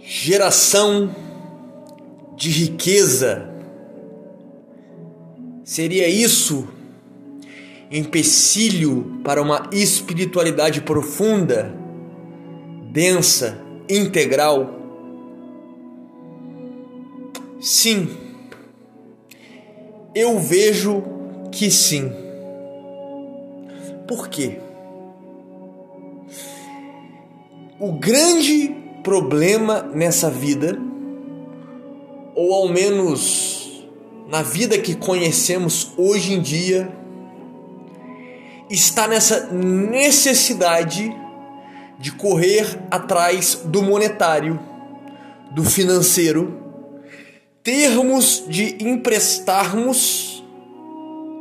Geração de riqueza. Seria isso empecilho para uma espiritualidade profunda, densa, integral? Sim, eu vejo que sim. Por quê? O grande problema nessa vida, ou ao menos na vida que conhecemos hoje em dia, está nessa necessidade de correr atrás do monetário, do financeiro termos de emprestarmos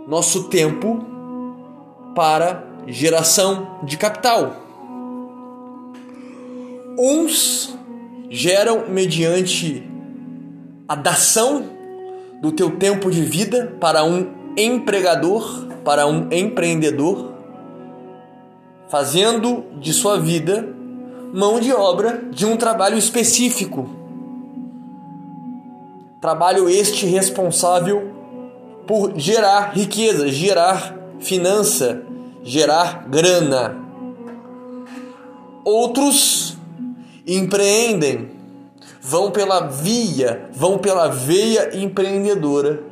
nosso tempo para geração de capital. Uns geram mediante a dação do teu tempo de vida para um empregador, para um empreendedor, fazendo de sua vida mão de obra de um trabalho específico Trabalho este responsável por gerar riqueza, gerar finança, gerar grana. Outros empreendem, vão pela via, vão pela veia empreendedora,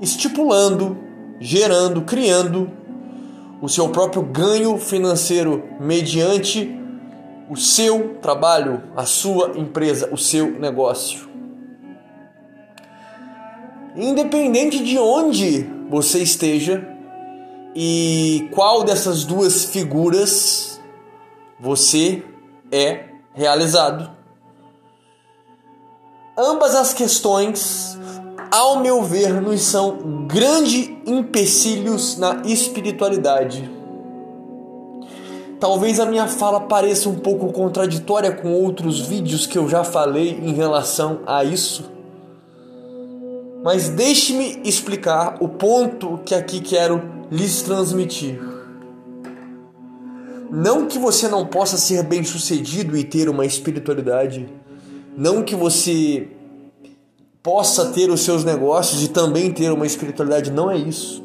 estipulando, gerando, criando o seu próprio ganho financeiro mediante o seu trabalho, a sua empresa, o seu negócio. Independente de onde você esteja e qual dessas duas figuras você é realizado. Ambas as questões, ao meu ver, nos são grandes empecilhos na espiritualidade. Talvez a minha fala pareça um pouco contraditória com outros vídeos que eu já falei em relação a isso mas deixe-me explicar o ponto que aqui quero lhes transmitir. Não que você não possa ser bem-sucedido e ter uma espiritualidade, não que você possa ter os seus negócios e também ter uma espiritualidade, não é isso.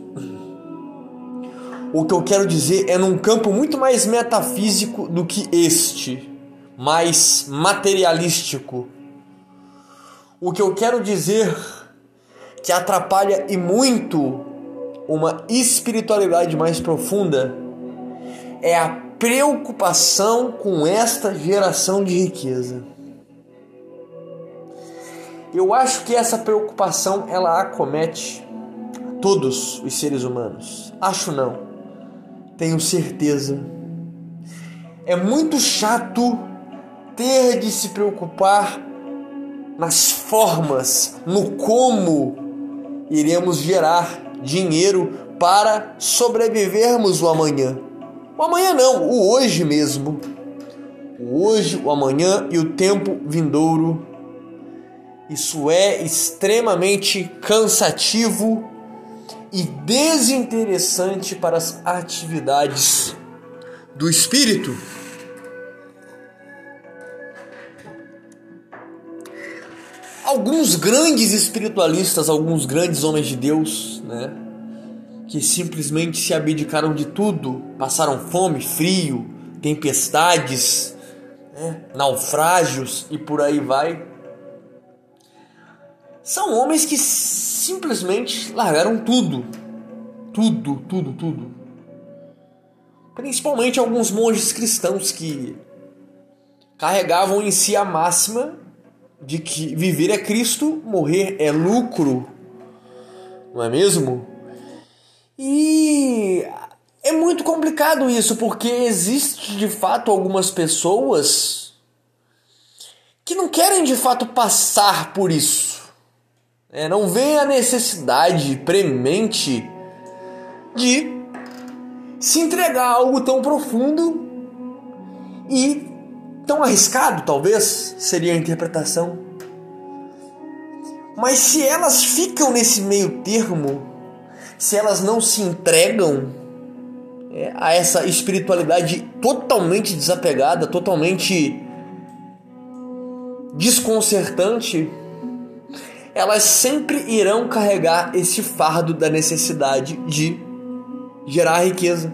O que eu quero dizer é num campo muito mais metafísico do que este, mais materialístico. O que eu quero dizer que atrapalha e muito uma espiritualidade mais profunda é a preocupação com esta geração de riqueza. Eu acho que essa preocupação ela acomete todos os seres humanos. Acho não. Tenho certeza. É muito chato ter de se preocupar nas formas, no como iremos gerar dinheiro para sobrevivermos o amanhã. O amanhã não, o hoje mesmo. O hoje, o amanhã e o tempo vindouro. Isso é extremamente cansativo e desinteressante para as atividades do espírito. Alguns grandes espiritualistas, alguns grandes homens de Deus, né, que simplesmente se abdicaram de tudo, passaram fome, frio, tempestades, né, naufrágios e por aí vai. São homens que simplesmente largaram tudo, tudo, tudo, tudo. Principalmente alguns monges cristãos que carregavam em si a máxima de que viver é Cristo, morrer é lucro, não é mesmo? E é muito complicado isso, porque existe de fato algumas pessoas que não querem de fato passar por isso. É, não vê a necessidade premente de se entregar a algo tão profundo e tão arriscado, talvez, seria a interpretação. Mas se elas ficam nesse meio termo, se elas não se entregam, é, a essa espiritualidade totalmente desapegada, totalmente desconcertante, elas sempre irão carregar esse fardo da necessidade de gerar riqueza,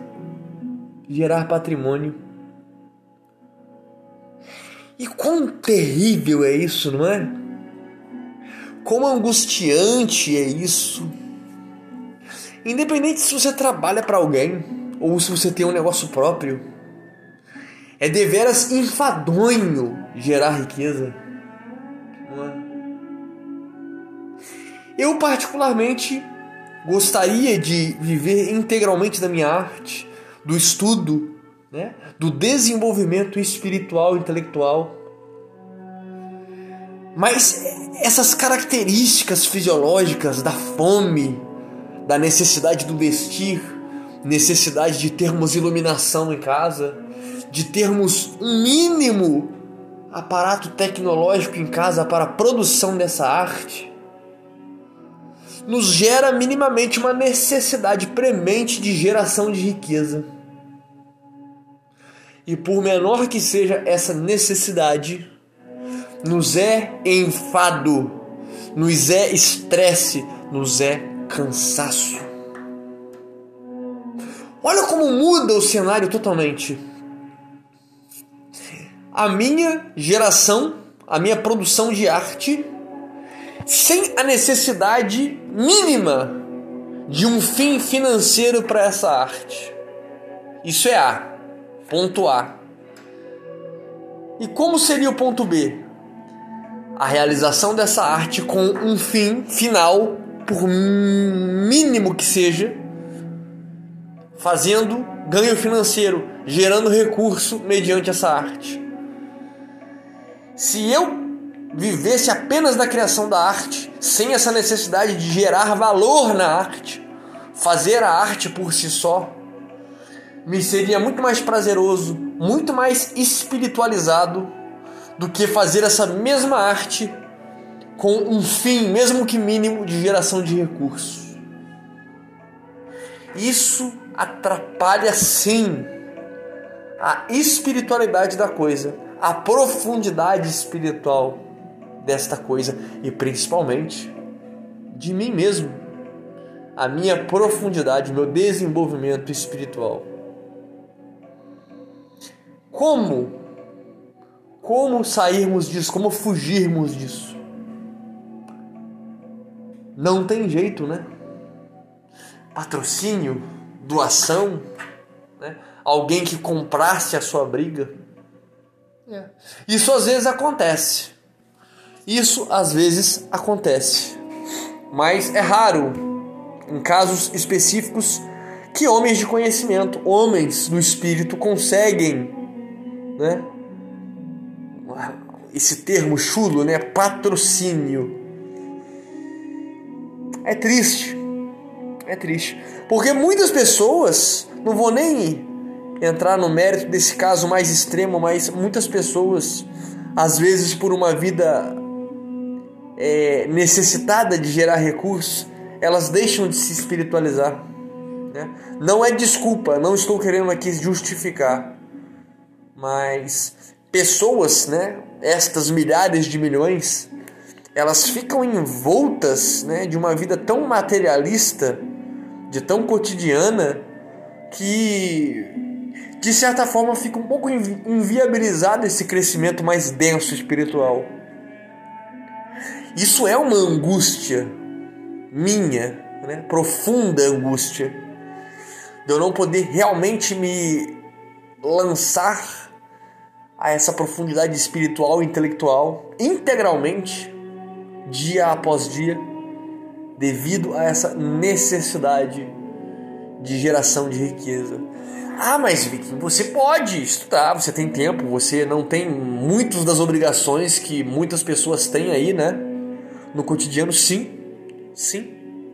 gerar patrimônio. E quão terrível é isso, não é? Quão angustiante é isso. Independente se você trabalha para alguém ou se você tem um negócio próprio, é deveras enfadonho gerar riqueza. Eu, particularmente, gostaria de viver integralmente da minha arte, do estudo, né? do desenvolvimento espiritual e intelectual. Mas essas características fisiológicas da fome, da necessidade do vestir, necessidade de termos iluminação em casa, de termos um mínimo aparato tecnológico em casa para a produção dessa arte, nos gera minimamente uma necessidade premente de geração de riqueza. E por menor que seja essa necessidade, nos é enfado, nos é estresse, nos é cansaço. Olha como muda o cenário totalmente. A minha geração, a minha produção de arte sem a necessidade mínima de um fim financeiro para essa arte. Isso é A. Ponto A. E como seria o ponto B? A realização dessa arte com um fim final, por mínimo que seja, fazendo ganho financeiro, gerando recurso mediante essa arte. Se eu vivesse apenas da criação da arte, sem essa necessidade de gerar valor na arte, fazer a arte por si só, me seria muito mais prazeroso, muito mais espiritualizado do que fazer essa mesma arte com um fim, mesmo que mínimo, de geração de recursos. Isso atrapalha sim a espiritualidade da coisa, a profundidade espiritual desta coisa e principalmente de mim mesmo, a minha profundidade, meu desenvolvimento espiritual. Como? Como sairmos disso? Como fugirmos disso? Não tem jeito, né? Patrocínio, doação, né? alguém que comprasse a sua briga. É. Isso às vezes acontece. Isso às vezes acontece, mas é raro, em casos específicos, que homens de conhecimento, homens do espírito, conseguem, né? Esse termo chulo, né? Patrocínio. É triste. É triste. Porque muitas pessoas, não vou nem entrar no mérito desse caso mais extremo, mas muitas pessoas, às vezes por uma vida é, necessitada de gerar recursos, elas deixam de se espiritualizar. Né? Não é desculpa, não estou querendo aqui justificar, mas pessoas, né, estas milhares de milhões, elas ficam envoltas né, de uma vida tão materialista, de tão cotidiana, que de certa forma fica um pouco inviabilizado esse crescimento mais denso espiritual. Isso é uma angústia minha, né? profunda angústia, de eu não poder realmente me lançar a essa profundidade espiritual e intelectual integralmente, dia após dia, devido a essa necessidade de geração de riqueza. Ah, mas Vicky, você pode estudar, você tem tempo, você não tem muitas das obrigações que muitas pessoas têm aí, né? no cotidiano, sim, sim,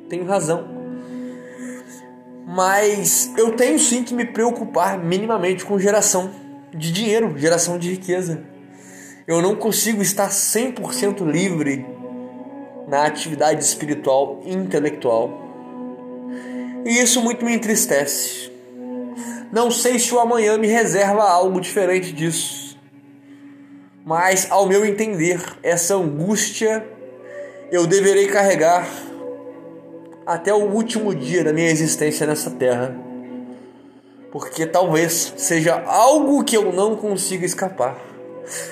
tenho razão. Mas eu tenho sim que me preocupar minimamente com geração de dinheiro, geração de riqueza. Eu não consigo estar 100% livre na atividade espiritual e intelectual. E isso muito me entristece. Não sei se o amanhã me reserva algo diferente disso. Mas, ao meu entender, essa angústia eu deverei carregar até o último dia da minha existência nessa terra. Porque talvez seja algo que eu não consiga escapar.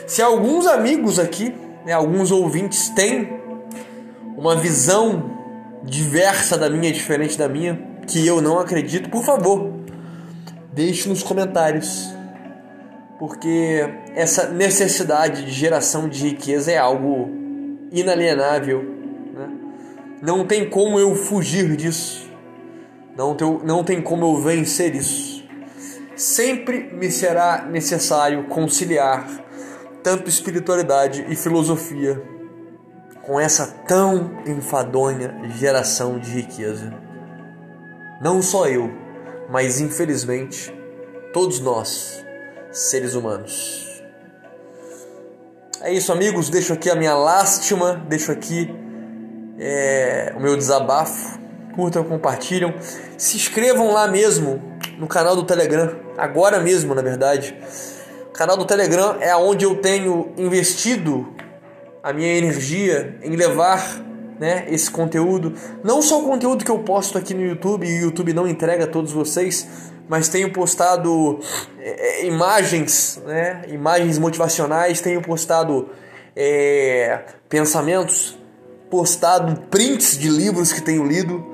Se alguns amigos aqui, né, alguns ouvintes têm uma visão diversa da minha, diferente da minha, que eu não acredito, por favor, deixe nos comentários. Porque essa necessidade de geração de riqueza é algo inalienável. Né? Não tem como eu fugir disso. Não não tem como eu vencer isso. Sempre me será necessário conciliar tanto espiritualidade e filosofia com essa tão enfadonha geração de riqueza. Não só eu, mas infelizmente todos nós, seres humanos. É isso, amigos. Deixo aqui a minha lástima, deixo aqui é, o meu desabafo. Curtam, compartilham. Se inscrevam lá mesmo no canal do Telegram, agora mesmo, na verdade. O canal do Telegram é onde eu tenho investido a minha energia em levar né, esse conteúdo. Não só o conteúdo que eu posto aqui no YouTube e o YouTube não entrega a todos vocês, mas tenho postado é, imagens, né, imagens motivacionais, tenho postado é, pensamentos, postado prints de livros que tenho lido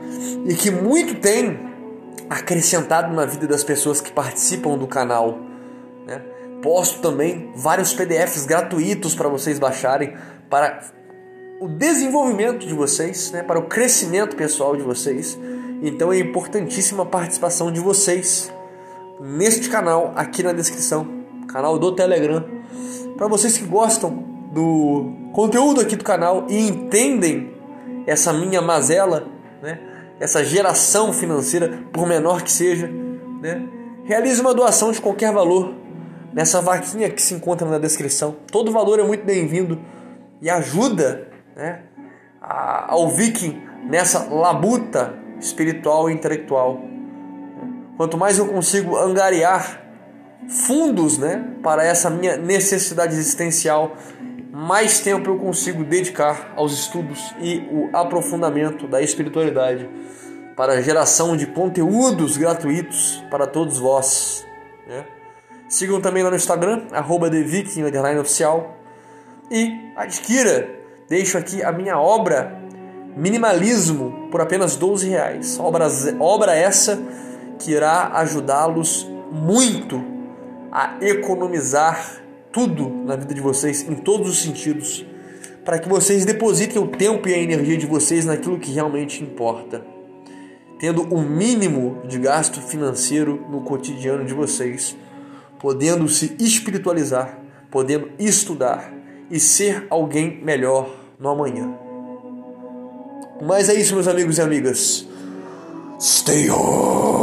e que muito tem acrescentado na vida das pessoas que participam do canal. Né? Posto também vários PDFs gratuitos para vocês baixarem para o desenvolvimento de vocês, né, para o crescimento pessoal de vocês. Então é importantíssima a participação de vocês neste canal aqui na descrição, canal do Telegram. Para vocês que gostam do conteúdo aqui do canal e entendem essa minha mazela, né, essa geração financeira, por menor que seja, né, realize uma doação de qualquer valor nessa vaquinha que se encontra na descrição. Todo valor é muito bem-vindo e ajuda né, ao viking nessa labuta espiritual e intelectual. Quanto mais eu consigo angariar fundos né, para essa minha necessidade existencial, mais tempo eu consigo dedicar aos estudos e o aprofundamento da espiritualidade para a geração de conteúdos gratuitos para todos vós. Né? Sigam também lá no Instagram, arroba oficial e adquira. Deixo aqui a minha obra Minimalismo por apenas 12 reais. Obra, obra essa que irá ajudá-los muito a economizar tudo na vida de vocês, em todos os sentidos, para que vocês depositem o tempo e a energia de vocês naquilo que realmente importa, tendo o mínimo de gasto financeiro no cotidiano de vocês, podendo se espiritualizar, podendo estudar, e ser alguém melhor no amanhã. Mas é isso, meus amigos e amigas. Stay on!